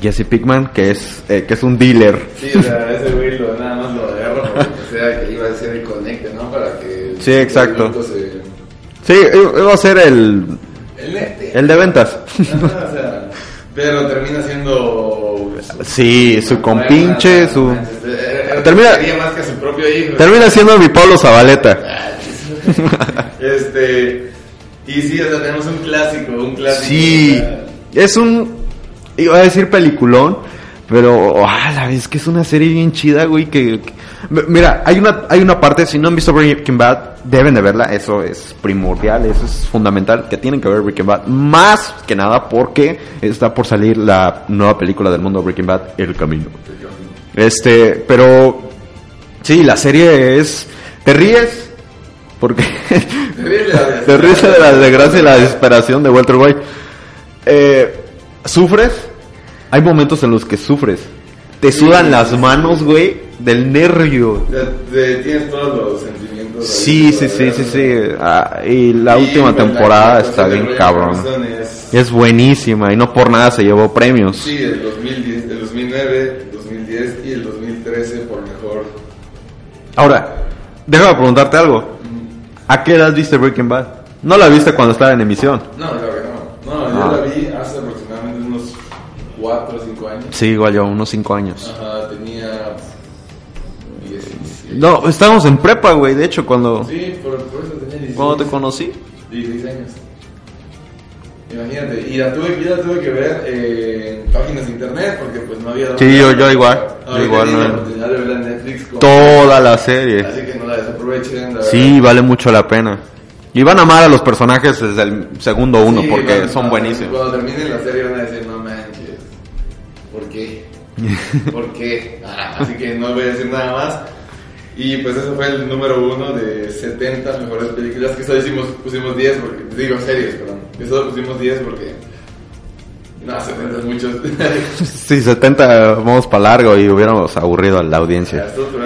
Jesse Pickman, que es, eh, que es un dealer. Sí, o sea, ese güey lo, nada más lo agarra porque sea que iba a ser el conecte, ¿no? Para que. Sí, exacto. Se... Sí, iba a ser el, El. El de ventas. Ajá, [laughs] o sea, pero termina siendo. Sí, su compinche, su... Termina. Termina- Quería más que a su propio hijo. Termina siendo mi Pablo Zabaleta. [laughs] Este. Y sí, o sea, tenemos un clásico, un clásico. Sí, es un, iba a decir peliculón, pero ah, la vez que es una serie bien chida, güey, que, mira, hay una, hay una parte, si no han visto Breaking Bad, deben de verla, eso es primordial, eso es fundamental, que tienen que ver Breaking Bad, más que nada porque está por salir la nueva película del mundo Breaking Bad, El Camino. Este, pero, sí, la serie es, te ríes, porque... Te ríes de la [laughs] desgracia y la desesperación de Walter White. Eh, ¿Sufres? Hay momentos en los que sufres. Te sudan sí, las manos, güey, del nervio. Te- tienes todos los sentimientos. Sí, sí, sí, sí, sí. Ah, y la última la temporada está bien cabrón. Es, Es buenísima y no por nada se llevó premios. sí, el 2010, el 2009, el 2010 y el 2013 por mejor. Ahora, déjame preguntarte algo. ¿A qué edad viste Breaking Bad? No la viste cuando estaba en emisión. No, claro que no. No, yo Ah. la vi hace aproximadamente unos 4 o 5 años. Sí, igual yo, unos 5 años. Ajá, tenía 17. No, estábamos en prepa, güey, de hecho, cuando, Sí, por, por eso tenía 16. cuando te conocí. 16 años. Imagínate, y la tuve, yo la tuve que ver eh, en páginas de internet porque pues no había... Sí, yo- yo igual, yo igual, no. la oportunidad de verla en Netflix. con- Toda la serie. Así que no la desaprovechen. la Sí, verdad. vale mucho la pena. Y van a amar a los personajes desde el segundo uno Sí, porque son buenísimos. Cuando terminen la serie van a qué? [laughs] ¿Por qué? Ah, así que no voy a decir nada más. Y pues eso fue el número uno de 70 mejores películas, que solo hicimos, pusimos 10, porque, digo series, perdón, que solo pusimos 10 porque... No, 70 es mucho. [laughs] Sí, 70 vamos para largo y hubiéramos aburrido a la audiencia. Esto para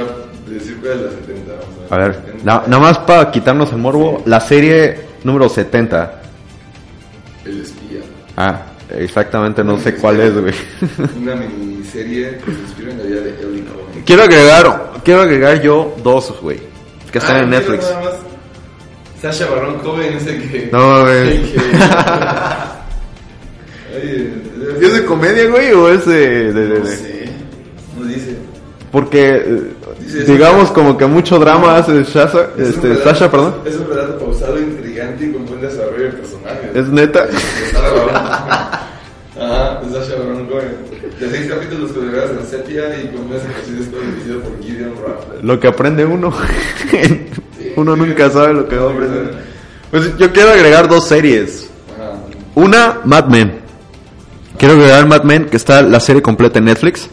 decir cuál es la 70. vamos A ver, 70. na- nada más para quitarnos el morbo, la serie número 70. El espía. Ah, exactamente no sé cuál es, güey. [laughs] Una miniserie que se inspira en la vida de Ellie Cohen. Quiero agregar, quiero agregar yo dos, güey, que están Ah, en Netflix. nada más. Sasha Baron Cohen es el que. No, güey. [laughs] [laughs] ¿Es de comedia, güey, o es de...? de- de- No de- sé. No dice. Porque, eh, Dice digamos, como que mucho drama hace Sasha, Es este, relato- Sasha, perdón. Es un relato pausado, intrigante y con buen desarrollo de personajes. ¿Es neta? Ajá, de Sasha Baron Cohen. De seis capítulos colgados en sepia y con meses dirigido por Gideon. Lo que aprende uno. uno nunca sabe lo que va a aprender. Pues yo quiero agregar dos series. Una, Mad Men. Quiero agregar Mad Men, que está la serie completa en Netflix.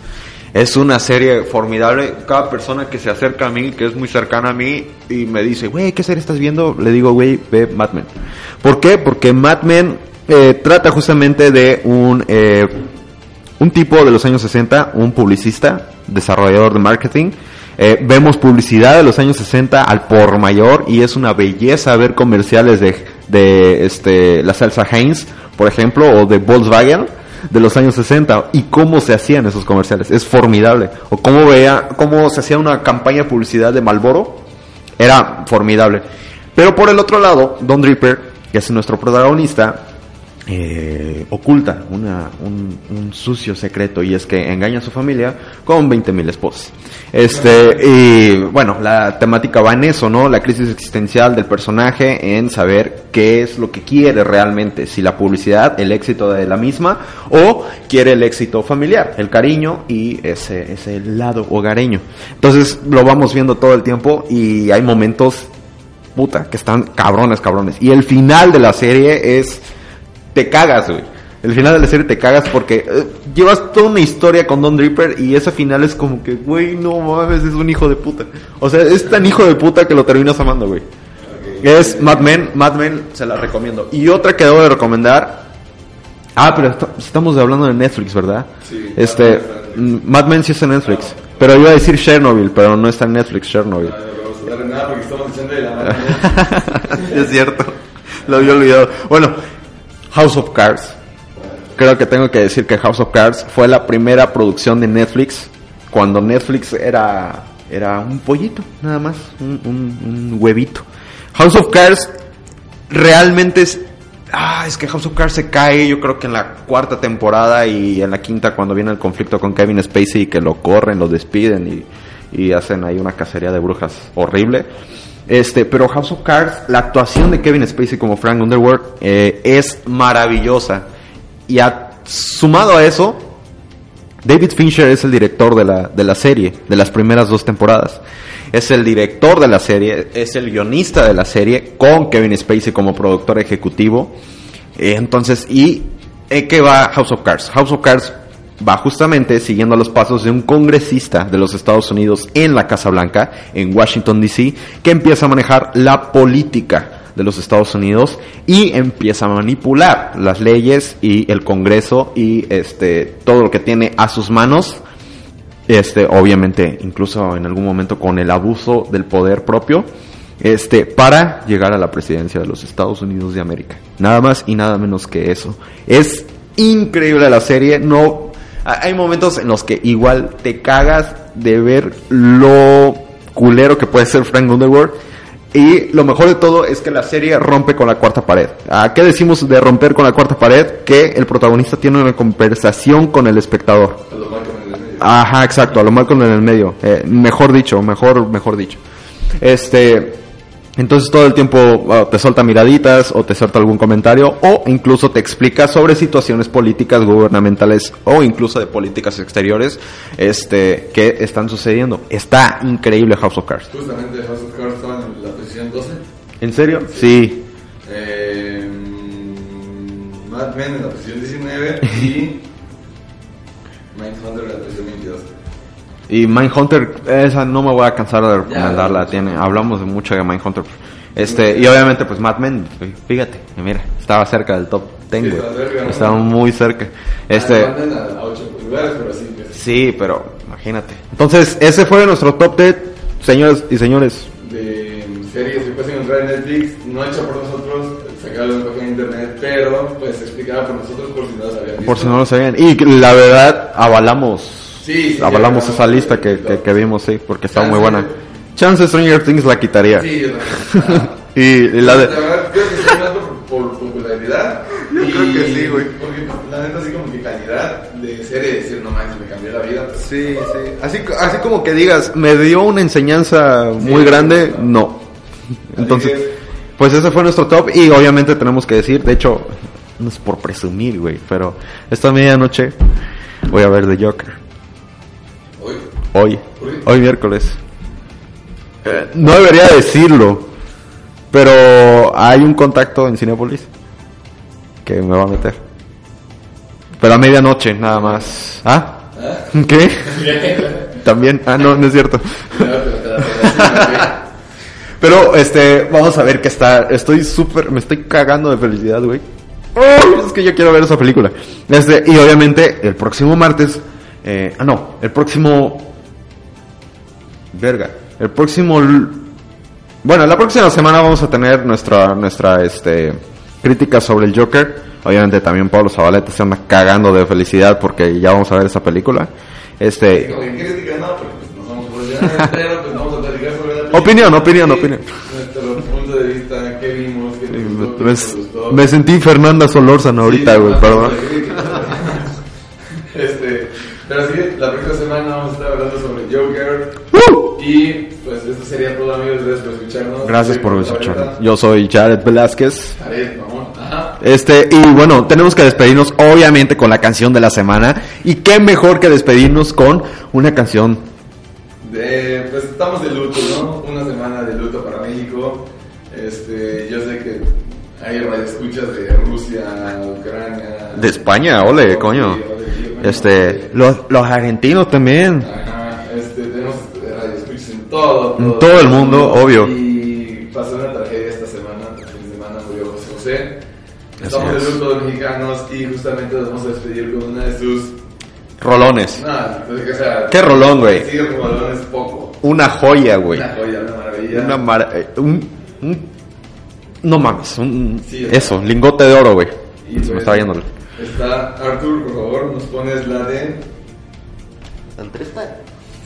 Es una serie formidable. Cada persona que se acerca a mí, que es muy cercana a mí, y me dice, güey, ¿qué serie estás viendo? Le digo, güey, ve Mad Men. ¿Por qué? Porque Mad Men eh, trata justamente de un, eh, un tipo de los años 60, un publicista, desarrollador de marketing. Eh, vemos publicidad de los años 60 al por mayor y es una belleza ver comerciales de, de este, la salsa Heinz, por ejemplo, o de Volkswagen de los años 60 y cómo se hacían esos comerciales. Es formidable. O cómo veía, cómo se hacía una campaña de publicidad de Malboro. Era formidable. Pero por el otro lado, Don Draper, que es nuestro protagonista, eh, oculta una, un, un sucio secreto y es que engaña a su familia con 20.000 esposas. Este, y bueno, la temática va en eso, ¿no? La crisis existencial del personaje en saber qué es lo que quiere realmente, si la publicidad, el éxito de la misma o quiere el éxito familiar, el cariño y ese, ese lado hogareño. Entonces lo vamos viendo todo el tiempo y hay momentos puta, que están cabrones, cabrones. Y el final de la serie es, te cagas, güey. El final de la serie te cagas porque eh, llevas toda una historia con Don Draper y ese final es como que, güey, no mames, es un hijo de puta. O sea, es tan hijo de puta que lo terminas amando, güey. Es Mad Men, Mad Men se la recomiendo. Y otra que debo de recomendar. Ah, pero estamos hablando de Netflix, ¿verdad? Sí. Este, mm, Mad Men sí está en Netflix. Pero iba a decir Chernobyl, pero no está en Netflix, Chernobyl. No, no vamos a nada porque estamos echando de la mano. es cierto. Lo había olvidado. Bueno, House of Cards. Creo que tengo que decir que House of Cards fue la primera producción de Netflix cuando Netflix era era un pollito, nada más, un, huevito. House of Cards realmente es ah, es que House of Cards se cae, yo creo que en la cuarta temporada y en la quinta cuando viene el conflicto con Kevin Spacey y que lo corren, lo despiden y, y hacen ahí una cacería de brujas horrible. Este, pero House of Cards, la actuación de Kevin Spacey como Frank Underwood eh, es maravillosa. Y sumado a eso, David Fincher es el director de la, de la serie, de las primeras dos temporadas. Es el director de la serie, es el guionista de la serie, con Kevin Spacey como productor ejecutivo. Eh, entonces, ¿y en qué va House of Cards? House of Cards va justamente siguiendo los pasos de un congresista de los Estados Unidos en la Casa Blanca, en Washington, D.C., que empieza a manejar la política de los Estados Unidos y empieza a manipular las leyes y el Congreso y este todo lo que tiene a sus manos este obviamente incluso en algún momento con el abuso del poder propio este para llegar a la presidencia de los Estados Unidos de América nada más y nada menos que eso es increíble la serie no hay momentos en los que igual te cagas de ver lo culero que puede ser Frank Underwood y lo mejor de todo es que la serie rompe con la cuarta pared. ¿A qué decimos de romper con la cuarta pared? Que el protagonista tiene una conversación con el espectador. A lo mal con el medio. Ajá, exacto, a lo Malcolm en el medio. Eh, mejor dicho, mejor, mejor dicho. Este, entonces todo el tiempo ah, te suelta miraditas o te suelta algún comentario o incluso te explica sobre situaciones políticas gubernamentales o incluso de políticas exteriores este que están sucediendo. Está increíble House of Cards. Justamente House of Cards estaba en la posición 12. ¿En serio? Sí. Eh, Mad Men en la posición 19 y Mindhunter en la posición 22. Y Mindhunter, esa no me voy a cansar de recomendarla. Ya. Tiene, hablamos de mucho de Mindhunter. Este, y obviamente, pues Mad Men, fíjate, mira, estaba cerca del top 10, Sí, güey. estaba muy cerca. Este, Ah, mandan a 8 lugares, pero sí. sí, pero imagínate. Entonces, ese fue nuestro top 10, señores y señores. de series que puedes encontrar en Netflix, no hecha por nosotros, sacado de una página de internet, pero pues explicada por nosotros por si no las habían visto. Por si no lo sabían. Y la verdad, avalamos. Sí, sí, avalamos esa lista que, que, que vimos, sí, porque está muy buena. Chance Stranger Things la quitaría. Sí, yo. Ah. [laughs] Y, y la de. La verdad, creo que por, por popularidad. Yo creo que sí, güey. Porque la neta, así como que calidad de serie, decir, no manches, me cambió la vida. Pues, Sí, sí. Así, así como que digas, me dio una enseñanza muy grande, no. Entonces, es. pues ese fue nuestro top y obviamente tenemos que decir, de hecho, no es por presumir, güey, pero esta medianoche voy a ver The Joker. Hoy, Hoy, miércoles. Eh, no debería decirlo, pero hay un contacto en Cinepolis que me va a meter. Pero a medianoche, nada más. ¿Ah? ¿Qué? [laughs] También. Ah, no, no es cierto. Pero este, vamos a ver qué está. Estoy súper, me estoy cagando de felicidad, güey. ¡Oh! es que yo quiero ver esa película. Este, y obviamente, el próximo martes, eh, ah, no, el próximo, verga, el próximo, bueno, la próxima semana vamos a tener nuestra, nuestra, este, crítica sobre el Joker. Obviamente también Pablo Zabaleta se anda cagando de felicidad porque ya vamos a ver esa película. Este, crítica no, porque pues, no somos profesionales, [laughs] pero pues vamos a platicar sobre la película. Opinión, opinión, Sí, opinión. Nuestro punto de vista, qué vimos, qué nos me, nos me sentí Fernanda Solórzano ahorita, güey, perdón. [laughs] este, pero sí, la próxima semana vamos a estar hablando sobre Joker. ¡Uh! Y pues esto sería todo, amigos. Gracias por escucharnos. Gracias por escucharnos. Yo soy Jared Velázquez. Jared, mamón. Ajá. Este, y bueno, tenemos que despedirnos obviamente con la canción de la semana. Y qué mejor que despedirnos con una canción. De, pues estamos de luto, ¿no? Una semana de luto para México. Este, yo sé que Hay radioescuchas de Rusia, Ucrania. De España, ole, coño. Este, los, los argentinos también. Ajá, todo, En todo el mundo, obvio. Y pasó una tragedia esta semana, el fin de semana murió José José. Estamos Así de es. luto de mexicanos y justamente nos vamos a despedir con una de sus... Rolones. Pues, o sea, Qué rolón, güey. Rolón es poco. Una joya, güey. Una joya, una maravilla. Una mar- eh, un, un- no mames, un, Sí, eso, lingote de oro, güey. Y Se me pues, estaba yendo. el- Está Arthur, por favor, nos pones la de...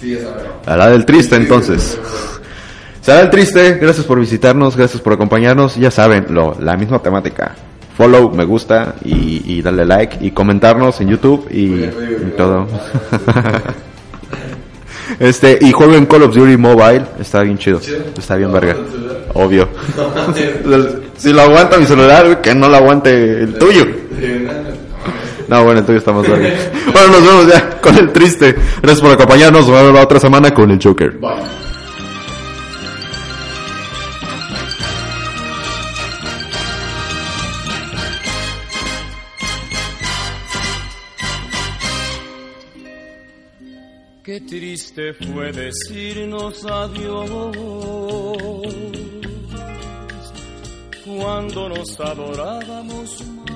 Sí. A la del triste, entonces. Será el triste, gracias por visitarnos, gracias por acompañarnos. Ya saben, lo, la misma temática. Follow, me gusta y, y darle like y comentarnos en YouTube y, todo. [laughs] este, y jueguen Call of Duty Mobile, está bien chido. Está bien ¿Lo verga. Obvio. [laughs] [laughs] Si lo aguanta mi celular, que no lo aguante el tuyo. [laughs] No bueno, está más verga. bueno, nos vemos ya con el triste. Gracias por acompañarnos. Nos vemos la otra semana con el Joker. Bye. Qué triste fue decirnos adiós cuando nos adorábamos más.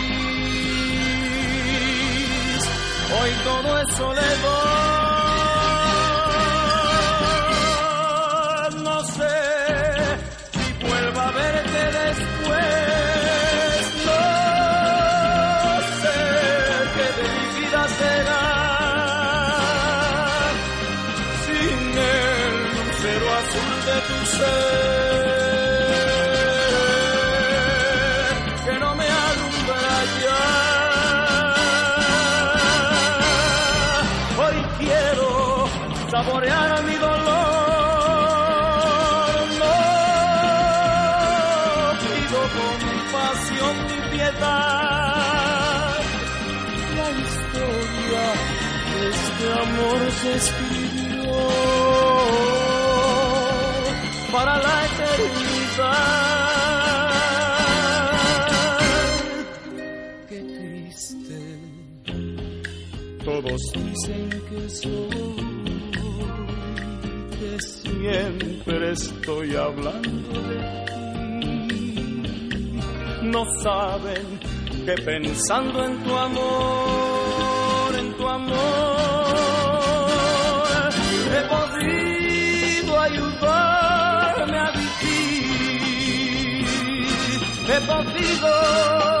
Hoy todo es soledad. Para la eternidad. Qué triste. Todos dicen que soy, que siempre estoy hablando de ti. No saben que pensando en tu amor, podido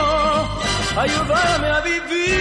ayúdame a vivir.